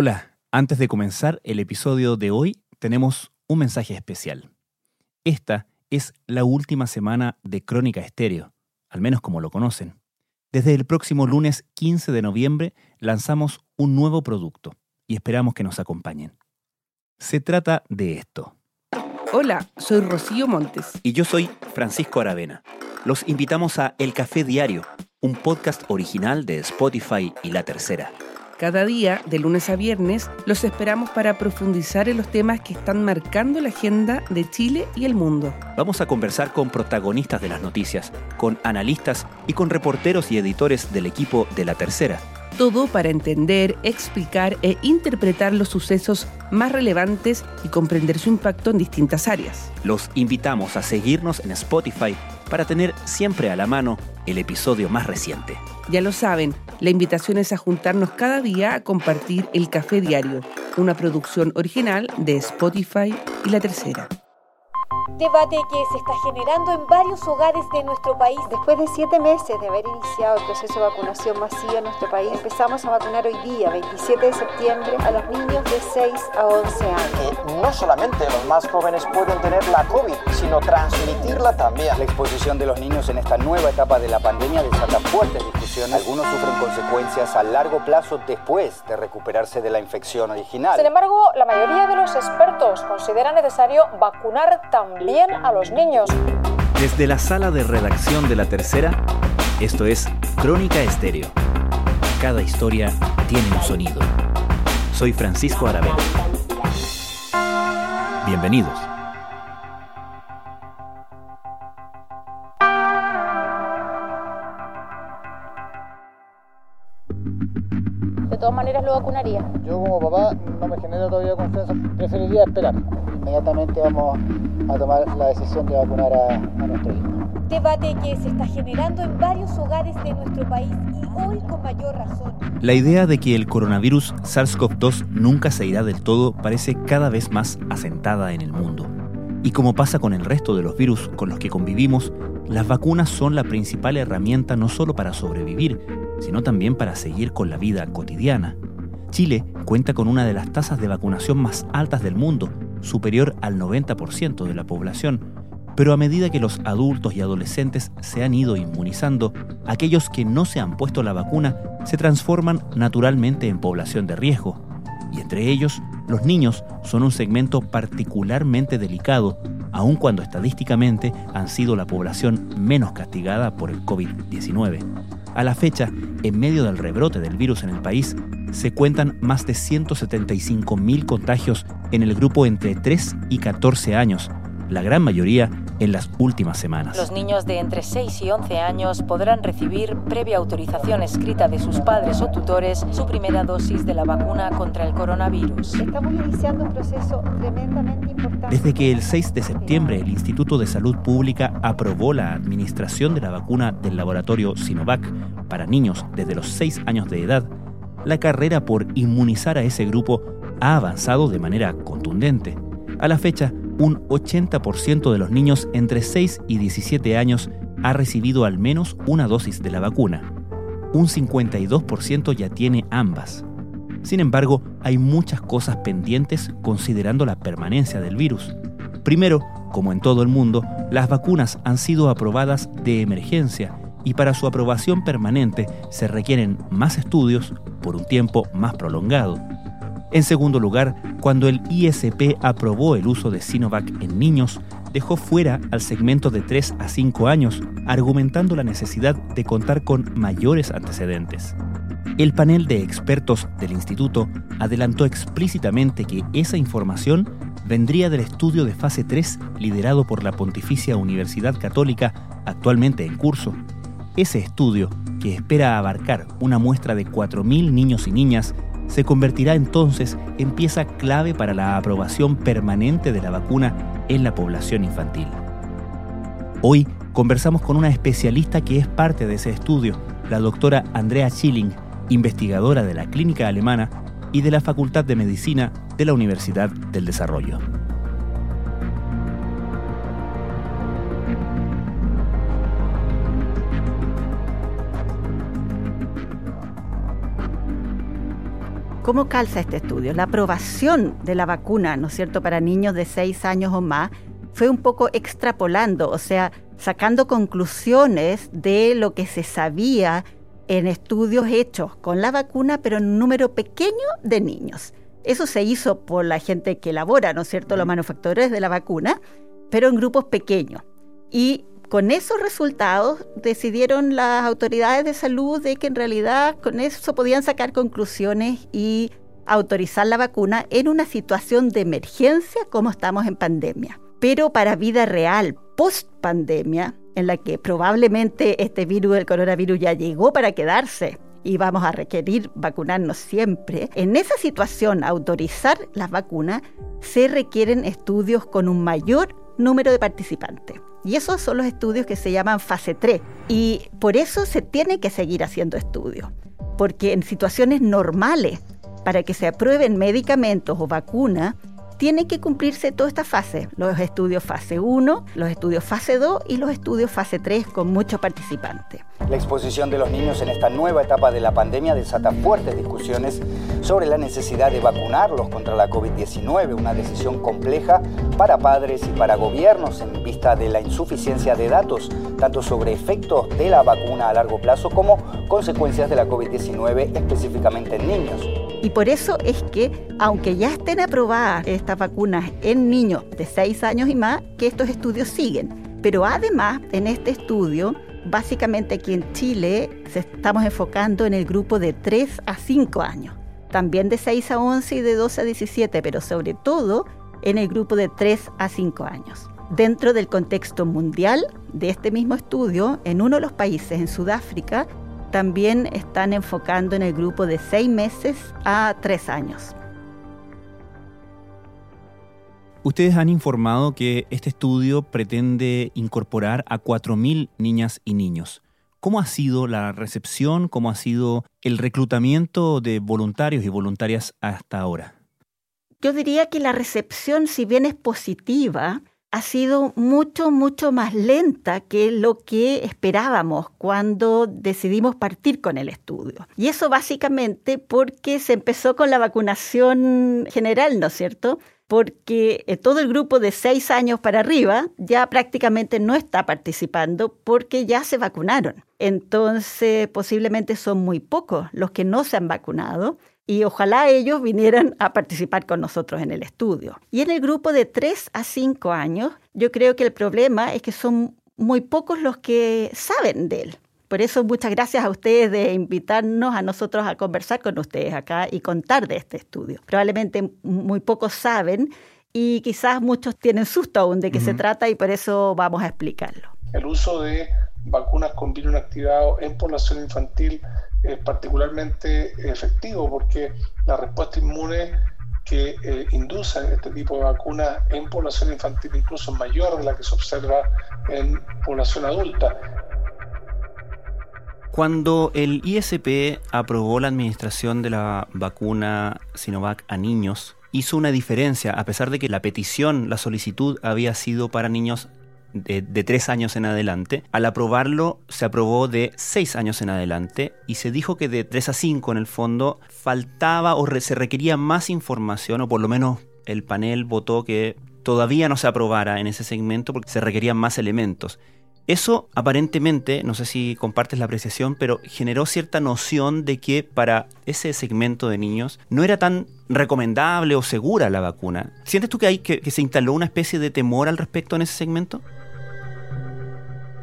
Hola, antes de comenzar el episodio de hoy tenemos un mensaje especial. Esta es la última semana de Crónica Estéreo, al menos como lo conocen. Desde el próximo lunes 15 de noviembre lanzamos un nuevo producto y esperamos que nos acompañen. Se trata de esto. Hola, soy Rocío Montes. Y yo soy Francisco Aravena. Los invitamos a El Café Diario, un podcast original de Spotify y La Tercera. Cada día, de lunes a viernes, los esperamos para profundizar en los temas que están marcando la agenda de Chile y el mundo. Vamos a conversar con protagonistas de las noticias, con analistas y con reporteros y editores del equipo de La Tercera. Todo para entender, explicar e interpretar los sucesos más relevantes y comprender su impacto en distintas áreas. Los invitamos a seguirnos en Spotify para tener siempre a la mano el episodio más reciente. Ya lo saben, la invitación es a juntarnos cada día a compartir el Café Diario, una producción original de Spotify y La Tercera. Debate que se está generando en varios hogares de nuestro país. Después de siete meses de haber iniciado el proceso de vacunación masiva en nuestro país, empezamos a vacunar hoy día, 27 de septiembre, a los niños de 6 a 11 años. no solamente los más jóvenes pueden tener la COVID, sino transmitirla también. La exposición de los niños en esta nueva etapa de la pandemia desata fuertes discusiones. Algunos sufren consecuencias a largo plazo después de recuperarse de la infección original. Sin embargo, la mayoría de los expertos consideran necesario vacunar también a los niños. Desde la sala de redacción de La Tercera, esto es Crónica Estéreo. Cada historia tiene un sonido. Soy Francisco Aravena. Bienvenidos. Lo vacunaría. Yo como papá no me genera todavía confianza, preferiría esperar. Inmediatamente vamos a tomar la decisión de vacunar a, a nuestro hijo. Debate que se está generando en varios hogares de nuestro país y hoy con mayor razón. La idea de que el coronavirus SARS-CoV-2 nunca se irá del todo parece cada vez más asentada en el mundo. Y como pasa con el resto de los virus con los que convivimos, las vacunas son la principal herramienta no solo para sobrevivir, sino también para seguir con la vida cotidiana. Chile cuenta con una de las tasas de vacunación más altas del mundo, superior al 90% de la población, pero a medida que los adultos y adolescentes se han ido inmunizando, aquellos que no se han puesto la vacuna se transforman naturalmente en población de riesgo, y entre ellos los niños son un segmento particularmente delicado, aun cuando estadísticamente han sido la población menos castigada por el COVID-19. A la fecha, en medio del rebrote del virus en el país, se cuentan más de 175.000 contagios en el grupo entre 3 y 14 años, la gran mayoría en las últimas semanas. Los niños de entre 6 y 11 años podrán recibir, previa autorización escrita de sus padres o tutores, su primera dosis de la vacuna contra el coronavirus. Estamos iniciando un proceso tremendamente importante. Desde que el 6 de septiembre el Instituto de Salud Pública aprobó la administración de la vacuna del laboratorio Sinovac para niños desde los 6 años de edad, la carrera por inmunizar a ese grupo ha avanzado de manera contundente. A la fecha, un 80% de los niños entre 6 y 17 años ha recibido al menos una dosis de la vacuna. Un 52% ya tiene ambas. Sin embargo, hay muchas cosas pendientes considerando la permanencia del virus. Primero, como en todo el mundo, las vacunas han sido aprobadas de emergencia y para su aprobación permanente se requieren más estudios por un tiempo más prolongado. En segundo lugar, cuando el ISP aprobó el uso de Sinovac en niños, dejó fuera al segmento de 3 a 5 años, argumentando la necesidad de contar con mayores antecedentes. El panel de expertos del instituto adelantó explícitamente que esa información vendría del estudio de fase 3 liderado por la Pontificia Universidad Católica actualmente en curso. Ese estudio, que espera abarcar una muestra de 4.000 niños y niñas, se convertirá entonces en pieza clave para la aprobación permanente de la vacuna en la población infantil. Hoy conversamos con una especialista que es parte de ese estudio, la doctora Andrea Schilling, investigadora de la Clínica Alemana y de la Facultad de Medicina de la Universidad del Desarrollo. ¿Cómo calza este estudio? La aprobación de la vacuna, ¿no es cierto?, para niños de 6 años o más, fue un poco extrapolando, o sea, sacando conclusiones de lo que se sabía en estudios hechos con la vacuna, pero en un número pequeño de niños. Eso se hizo por la gente que elabora, ¿no es cierto?, los manufactores de la vacuna, pero en grupos pequeños. Y con esos resultados decidieron las autoridades de salud de que en realidad con eso podían sacar conclusiones y autorizar la vacuna en una situación de emergencia como estamos en pandemia. Pero para vida real, post pandemia, en la que probablemente este virus, el coronavirus, ya llegó para quedarse y vamos a requerir vacunarnos siempre, en esa situación autorizar las vacunas se requieren estudios con un mayor número de participantes. Y esos son los estudios que se llaman fase 3. Y por eso se tiene que seguir haciendo estudios. Porque en situaciones normales, para que se aprueben medicamentos o vacunas, tiene que cumplirse toda esta fase, los estudios fase 1, los estudios fase 2 y los estudios fase 3 con muchos participantes. La exposición de los niños en esta nueva etapa de la pandemia desata fuertes discusiones sobre la necesidad de vacunarlos contra la COVID-19, una decisión compleja para padres y para gobiernos en vista de la insuficiencia de datos, tanto sobre efectos de la vacuna a largo plazo como consecuencias de la COVID-19 específicamente en niños. Y por eso es que, aunque ya estén aprobadas estas vacunas en niños de 6 años y más, que estos estudios siguen. Pero además, en este estudio, básicamente aquí en Chile, se estamos enfocando en el grupo de 3 a 5 años. También de 6 a 11 y de 12 a 17, pero sobre todo en el grupo de 3 a 5 años. Dentro del contexto mundial de este mismo estudio, en uno de los países, en Sudáfrica, también están enfocando en el grupo de seis meses a tres años. Ustedes han informado que este estudio pretende incorporar a 4.000 niñas y niños. ¿Cómo ha sido la recepción? ¿Cómo ha sido el reclutamiento de voluntarios y voluntarias hasta ahora? Yo diría que la recepción, si bien es positiva, ha sido mucho, mucho más lenta que lo que esperábamos cuando decidimos partir con el estudio. Y eso básicamente porque se empezó con la vacunación general, ¿no es cierto? Porque eh, todo el grupo de seis años para arriba ya prácticamente no está participando porque ya se vacunaron. Entonces, posiblemente son muy pocos los que no se han vacunado y ojalá ellos vinieran a participar con nosotros en el estudio. Y en el grupo de 3 a 5 años, yo creo que el problema es que son muy pocos los que saben de él. Por eso muchas gracias a ustedes de invitarnos a nosotros a conversar con ustedes acá y contar de este estudio. Probablemente muy pocos saben y quizás muchos tienen susto aún de qué se trata y por eso vamos a explicarlo. El uso de vacunas con virus inactivado en población infantil es particularmente efectivo porque la respuesta inmune que eh, induce este tipo de vacunas en población infantil incluso mayor de la que se observa en población adulta. Cuando el ISP aprobó la administración de la vacuna Sinovac a niños, hizo una diferencia, a pesar de que la petición, la solicitud había sido para niños de, tres años en adelante. Al aprobarlo, se aprobó de seis años en adelante y se dijo que de tres a cinco en el fondo faltaba o se requería más información, o por lo menos el panel votó que todavía no se aprobara en ese segmento porque se requerían más elementos. Eso aparentemente, no sé si compartes la apreciación, pero generó cierta noción de que para ese segmento de niños no era tan recomendable o segura la vacuna. ¿Sientes tú que, hay, que se instaló una especie de temor al respecto en ese segmento?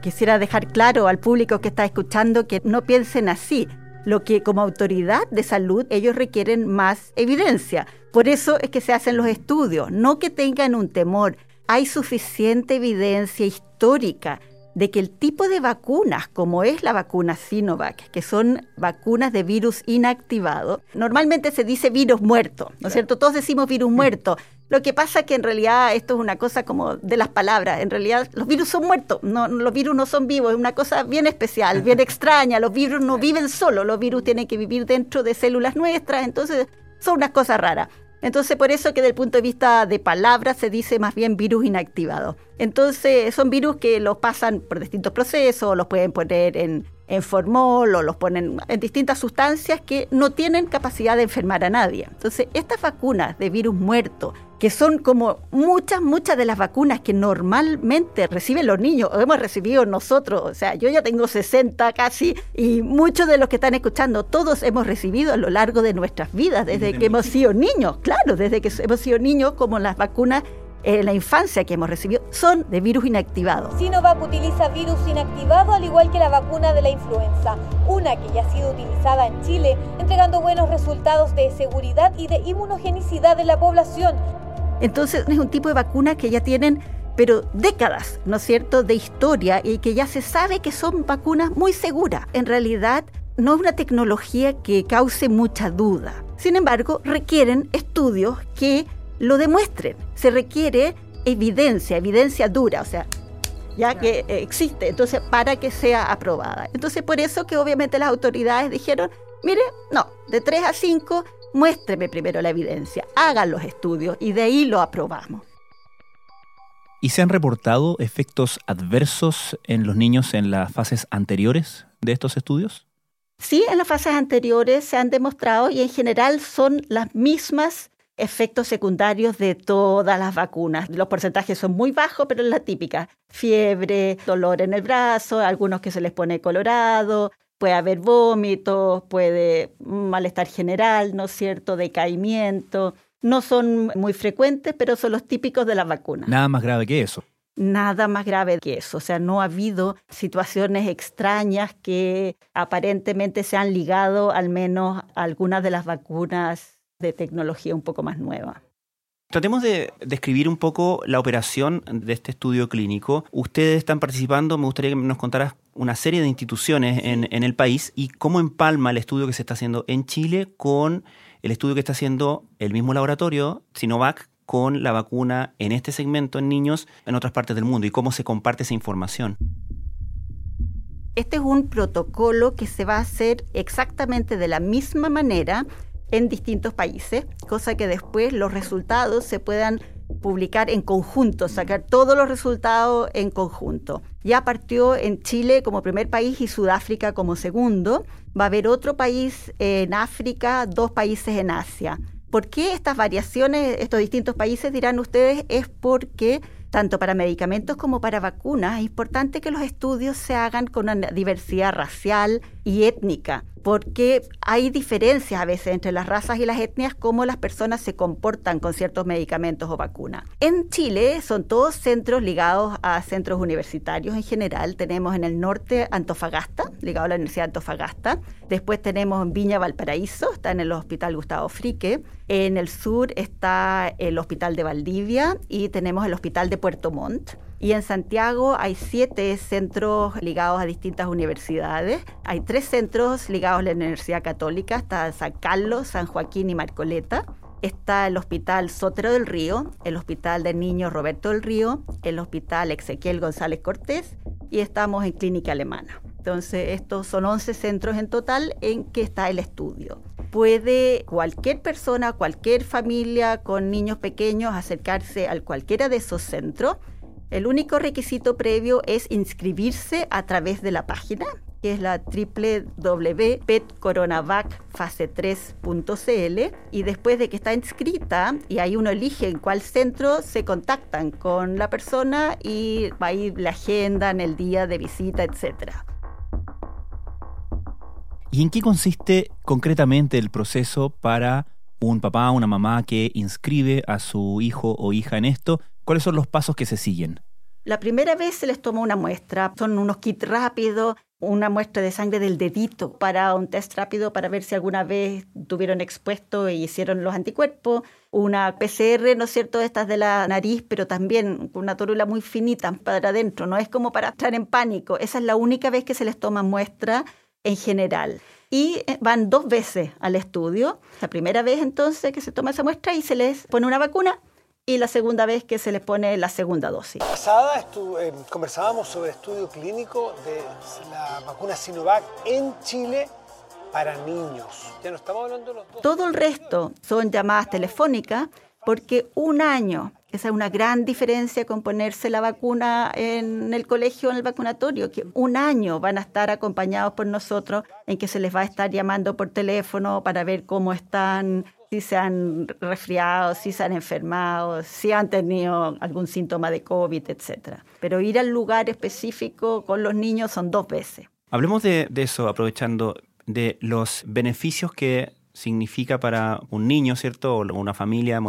Quisiera dejar claro al público que está escuchando que no piensen así. Lo que como autoridad de salud ellos requieren más evidencia. Por eso es que se hacen los estudios, no que tengan un temor. Hay suficiente evidencia histórica de que el tipo de vacunas, como es la vacuna Sinovac, que son vacunas de virus inactivado, normalmente se dice virus muerto, ¿no es cierto? Todos decimos virus muerto. Lo que pasa es que en realidad esto es una cosa como de las palabras. En realidad los virus son muertos, no, los virus no son vivos, es una cosa bien especial, bien extraña. Los virus no viven solos, los virus tienen que vivir dentro de células nuestras, entonces son unas cosas raras. Entonces, por eso que desde el punto de vista de palabras se dice más bien virus inactivado. Entonces, son virus que los pasan por distintos procesos, los pueden poner en en formol o los ponen en distintas sustancias que no tienen capacidad de enfermar a nadie. Entonces, estas vacunas de virus muerto, que son como muchas, muchas de las vacunas que normalmente reciben los niños, o hemos recibido nosotros, o sea, yo ya tengo 60 casi, y muchos de los que están escuchando, todos hemos recibido a lo largo de nuestras vidas, desde que hemos sido niños, claro, desde que hemos sido niños, como las vacunas en la infancia que hemos recibido son de virus inactivado. Sinovac utiliza virus inactivado al igual que la vacuna de la influenza, una que ya ha sido utilizada en Chile, entregando buenos resultados de seguridad y de inmunogenicidad en la población. Entonces es un tipo de vacuna que ya tienen pero décadas, ¿no es cierto?, de historia y que ya se sabe que son vacunas muy seguras. En realidad no es una tecnología que cause mucha duda. Sin embargo, requieren estudios que lo demuestren. Se requiere evidencia, evidencia dura, o sea, ya que eh, existe, entonces para que sea aprobada. Entonces por eso que obviamente las autoridades dijeron, mire, no, de 3 a 5, muéstreme primero la evidencia, hagan los estudios y de ahí lo aprobamos. ¿Y se han reportado efectos adversos en los niños en las fases anteriores de estos estudios? Sí, en las fases anteriores se han demostrado y en general son las mismas efectos secundarios de todas las vacunas. Los porcentajes son muy bajos, pero es la típica. Fiebre, dolor en el brazo, algunos que se les pone colorado, puede haber vómitos, puede malestar general, ¿no es cierto?, decaimiento. No son muy frecuentes, pero son los típicos de las vacunas. Nada más grave que eso. Nada más grave que eso. O sea, no ha habido situaciones extrañas que aparentemente se han ligado al menos a algunas de las vacunas de tecnología un poco más nueva. Tratemos de describir un poco la operación de este estudio clínico. Ustedes están participando, me gustaría que nos contaras una serie de instituciones en, en, el país y cómo empalma el estudio que se está haciendo en Chile con el estudio que está haciendo el mismo laboratorio, Sinovac, con la vacuna en este segmento en niños en otras partes del mundo y cómo se comparte esa información. Este es un protocolo que se va a hacer exactamente de la misma manera en distintos países, cosa que después los resultados se puedan publicar en conjunto, sacar todos los resultados en conjunto. Ya partió en Chile como primer país y Sudáfrica como segundo. Va a haber otro país en África, dos países en Asia. ¿Por qué estas variaciones, estos distintos países, dirán ustedes? Es porque tanto para medicamentos como para vacunas, es importante que los estudios se hagan con una diversidad racial y étnica porque hay diferencias a veces entre las razas y las etnias, cómo las personas se comportan con ciertos medicamentos o vacunas. En Chile son todos centros ligados a centros universitarios en general. Tenemos en el norte Antofagasta, ligado a la Universidad de Antofagasta. Después tenemos en Viña Valparaíso, está en el Hospital Gustavo Frique. En el sur está el Hospital de Valdivia y tenemos el Hospital de Puerto Montt. Y en Santiago hay siete centros ligados a distintas universidades. Hay tres centros ligados a la Universidad Católica, está San Carlos, San Joaquín y Marcoleta. Está el Hospital Sotero del Río, el Hospital del Niño Roberto del Río, el Hospital Ezequiel González Cortés y estamos en Clínica Alemana. Entonces, estos son 11 centros en total en que está el estudio. Puede cualquier persona, cualquier familia con niños pequeños acercarse a cualquiera de esos centros el único requisito previo es inscribirse a través de la página, que es la www.petcoronavacfase3.cl y después de que está inscrita y ahí uno elige en cuál centro, se contactan con la persona y va a ir la agenda en el día de visita, etcétera. ¿Y en qué consiste concretamente el proceso para un papá una mamá que inscribe a su hijo o hija en esto? ¿Cuáles son los pasos que se siguen? La primera vez se les toma una muestra, son unos kits rápidos, una muestra de sangre del dedito para un test rápido para ver si alguna vez tuvieron expuesto y hicieron los anticuerpos, una PCR, ¿no es cierto?, estas de la nariz, pero también con una torula muy finita para adentro, no es como para estar en pánico, esa es la única vez que se les toma muestra en general. Y eh, van dos veces al estudio, la primera vez entonces que se toma esa muestra y se les pone una vacuna y la segunda vez que se les pone la segunda dosis. Pasada eh, conversábamos sobre estudio clínico de la vacuna Sinovac en Chile para niños. Ya no estamos hablando de los dos. Todo el resto son llamadas telefónicas porque un año Esa es una gran diferencia con ponerse la vacuna en el colegio, en el vacunatorio, que un año van a estar acompañados por nosotros en que se les va a estar llamando por teléfono para ver cómo están, si se han resfriado, si se han enfermado, si han tenido algún síntoma de COVID, etc. Pero ir al lugar específico con los niños son dos veces. Hablemos de, de eso, aprovechando de los beneficios que significa para un niño, ¿cierto? O una familia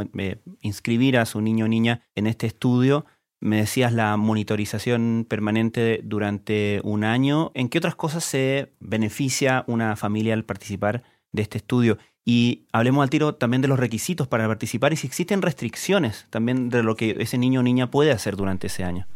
inscribir a su niño o niña en este estudio. Me decías la monitorización permanente durante un año. ¿En qué otras cosas se beneficia una familia al participar de este estudio? Y hablemos al tiro también de los requisitos para participar y si existen restricciones también de lo que ese niño o niña puede hacer durante ese año.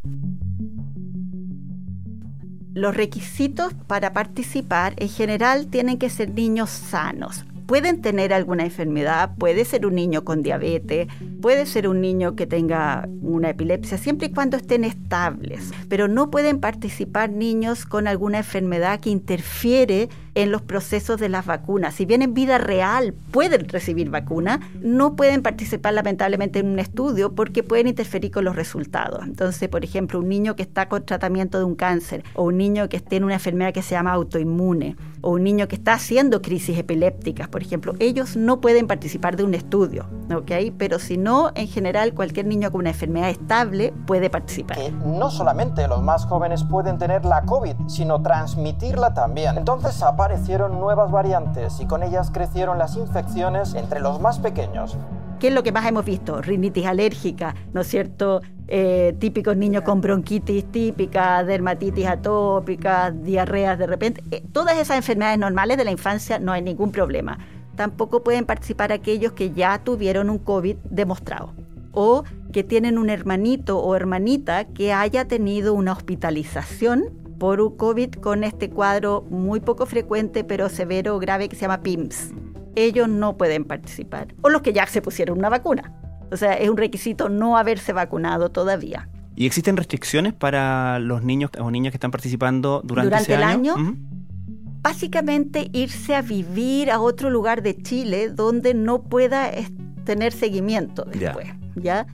Los requisitos para participar en general tienen que ser niños sanos pueden tener alguna enfermedad, puede ser un niño con diabetes, puede ser un niño que tenga una epilepsia, siempre y cuando estén estables, pero no pueden participar niños con alguna enfermedad que interfiere en los procesos de las vacunas. Si bien en vida real pueden recibir vacuna, no pueden participar lamentablemente en un estudio porque pueden interferir con los resultados. Entonces, por ejemplo, un niño que está con tratamiento de un cáncer o un niño que tiene una enfermedad que se llama autoinmune o un niño que está haciendo crisis epilépticas, por ejemplo, ellos no pueden participar de un estudio, ¿ok? Pero si no, en general, cualquier niño con una enfermedad estable puede participar. Que no solamente los más jóvenes pueden tener la COVID, sino transmitirla también. Entonces aparecieron nuevas variantes y con ellas crecieron las infecciones entre los más pequeños. ¿Qué es lo que más hemos visto? Rinitis alérgica, ¿no es cierto? Eh, típicos niños con bronquitis típica, dermatitis atópica, diarreas de repente. Eh, todas esas enfermedades normales de la infancia no hay ningún problema. Tampoco pueden participar aquellos que ya tuvieron un COVID demostrado o que tienen un hermanito o hermanita que haya tenido una hospitalización por un COVID con este cuadro muy poco frecuente pero severo grave que se llama PIMS ellos no pueden participar. O los que ya se pusieron una vacuna. O sea, es un requisito no haberse vacunado todavía. ¿Y existen restricciones para los niños o niñas que están participando durante, durante ese el año? Básicamente irse a vivir a otro lugar de Chile donde no pueda tener seguimiento después, ¿ya?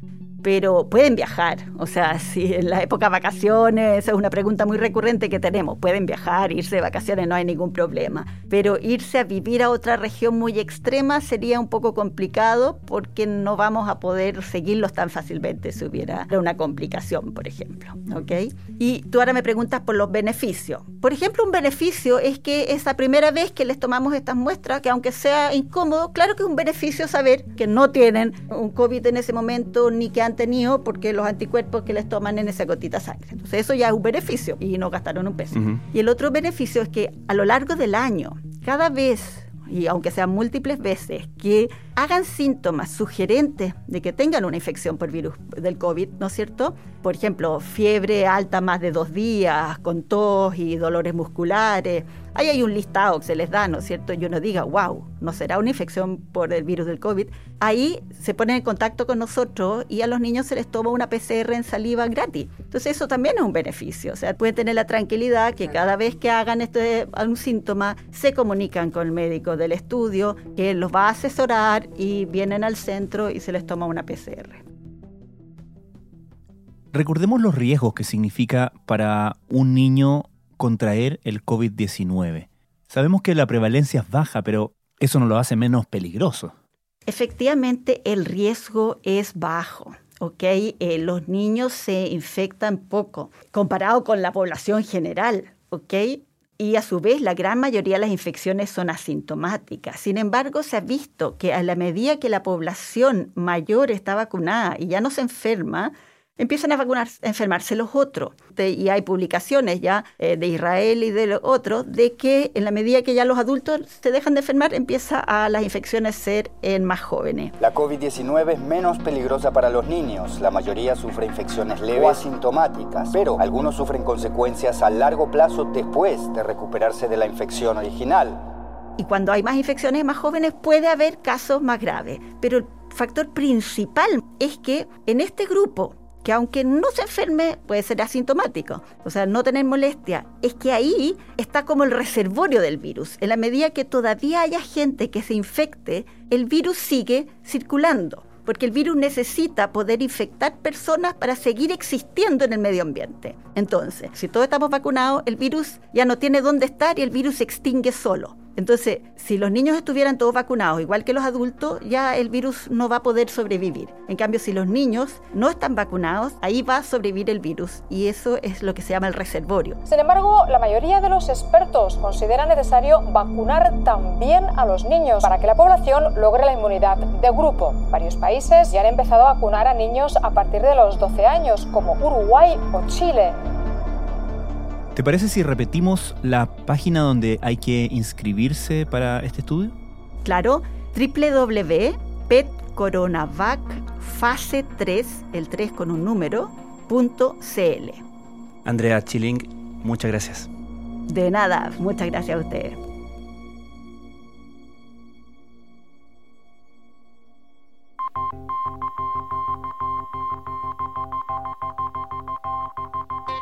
Pero pueden viajar. O sea, si en la época de vacaciones, es una pregunta muy recurrente que tenemos, pueden viajar, irse de vacaciones, no hay ningún problema. Pero irse a vivir a otra región muy extrema sería un poco complicado porque no vamos a poder seguirlos tan fácilmente si hubiera una complicación, por ejemplo. ¿ok? Y tú ahora me preguntas por los beneficios. Por ejemplo, un beneficio es que es la primera vez que les tomamos estas muestras, que aunque sea incómodo, claro que es un beneficio saber que no tienen un COVID en ese momento ni que han tenido porque los anticuerpos que les toman en esa gotita sangre. Entonces eso ya es un beneficio y no gastaron un peso. Y el otro beneficio es que a lo largo del año, cada vez y aunque sean múltiples veces, que hagan síntomas sugerentes de que tengan una infección por virus del COVID, ¿no es cierto? Por ejemplo, fiebre alta más de dos días, con tos y dolores musculares, Ahí hay un listado que se les da, ¿no es cierto? Yo no diga, wow, no será una infección por el virus del COVID. Ahí se ponen en contacto con nosotros y a los niños se les toma una PCR en saliva gratis. Entonces eso también es un beneficio. O sea, pueden tener la tranquilidad que cada vez que hagan este, algún síntoma, se comunican con el médico del estudio, que los va a asesorar y vienen al centro y se les toma una PCR. Recordemos los riesgos que significa para un niño contraer el COVID-19. Sabemos que la prevalencia es baja, pero eso no lo hace menos peligroso. Efectivamente, el riesgo es bajo. ¿ok? Eh, los niños se infectan poco comparado con la población general, ¿ok? Y a su vez, la gran mayoría de las infecciones son asintomáticas. Sin embargo, se ha visto que a la medida que la población mayor está vacunada y ya no se enferma, empiezan a vacunar, a enfermarse los otros. y hay publicaciones ya eh, de Israel y de los otros de que en la medida que ya los adultos se dejan de enfermar, empieza a las infecciones ser en más jóvenes. La COVID-19 es menos peligrosa para los niños. La mayoría sufre infecciones leves o asintomáticas, pero algunos sufren consecuencias a largo plazo después de recuperarse de la infección original. Y cuando hay más infecciones más jóvenes puede haber casos más graves, pero el factor principal es que en este grupo que aunque no se enferme, puede ser asintomático, o sea, no tener molestia, es que ahí está como el reservorio del virus. En la medida que todavía haya gente que se infecte, el virus sigue circulando. porque el virus necesita poder infectar personas para seguir existiendo en el medio ambiente. Entonces, si todos estamos vacunados, el virus ya no tiene dónde estar y el virus se extingue solo. Entonces, si los niños estuvieran todos vacunados, igual que los adultos, ya el virus no va a poder sobrevivir. En cambio, si los niños no están vacunados, ahí va a sobrevivir el virus y eso es lo que se llama el reservorio. Sin embargo, la mayoría de los expertos considera necesario vacunar también a los niños para que la población logre la inmunidad de grupo. Varios países ya han empezado a vacunar a niños a partir de los 12 años, como Uruguay o Chile. ¿Te parece si repetimos la página donde hay que inscribirse para este estudio? Claro, www.petcoronavac fase 3, el 3 con un número, punto .cl. Andrea Chilling, muchas gracias. De nada, muchas gracias a ustedes.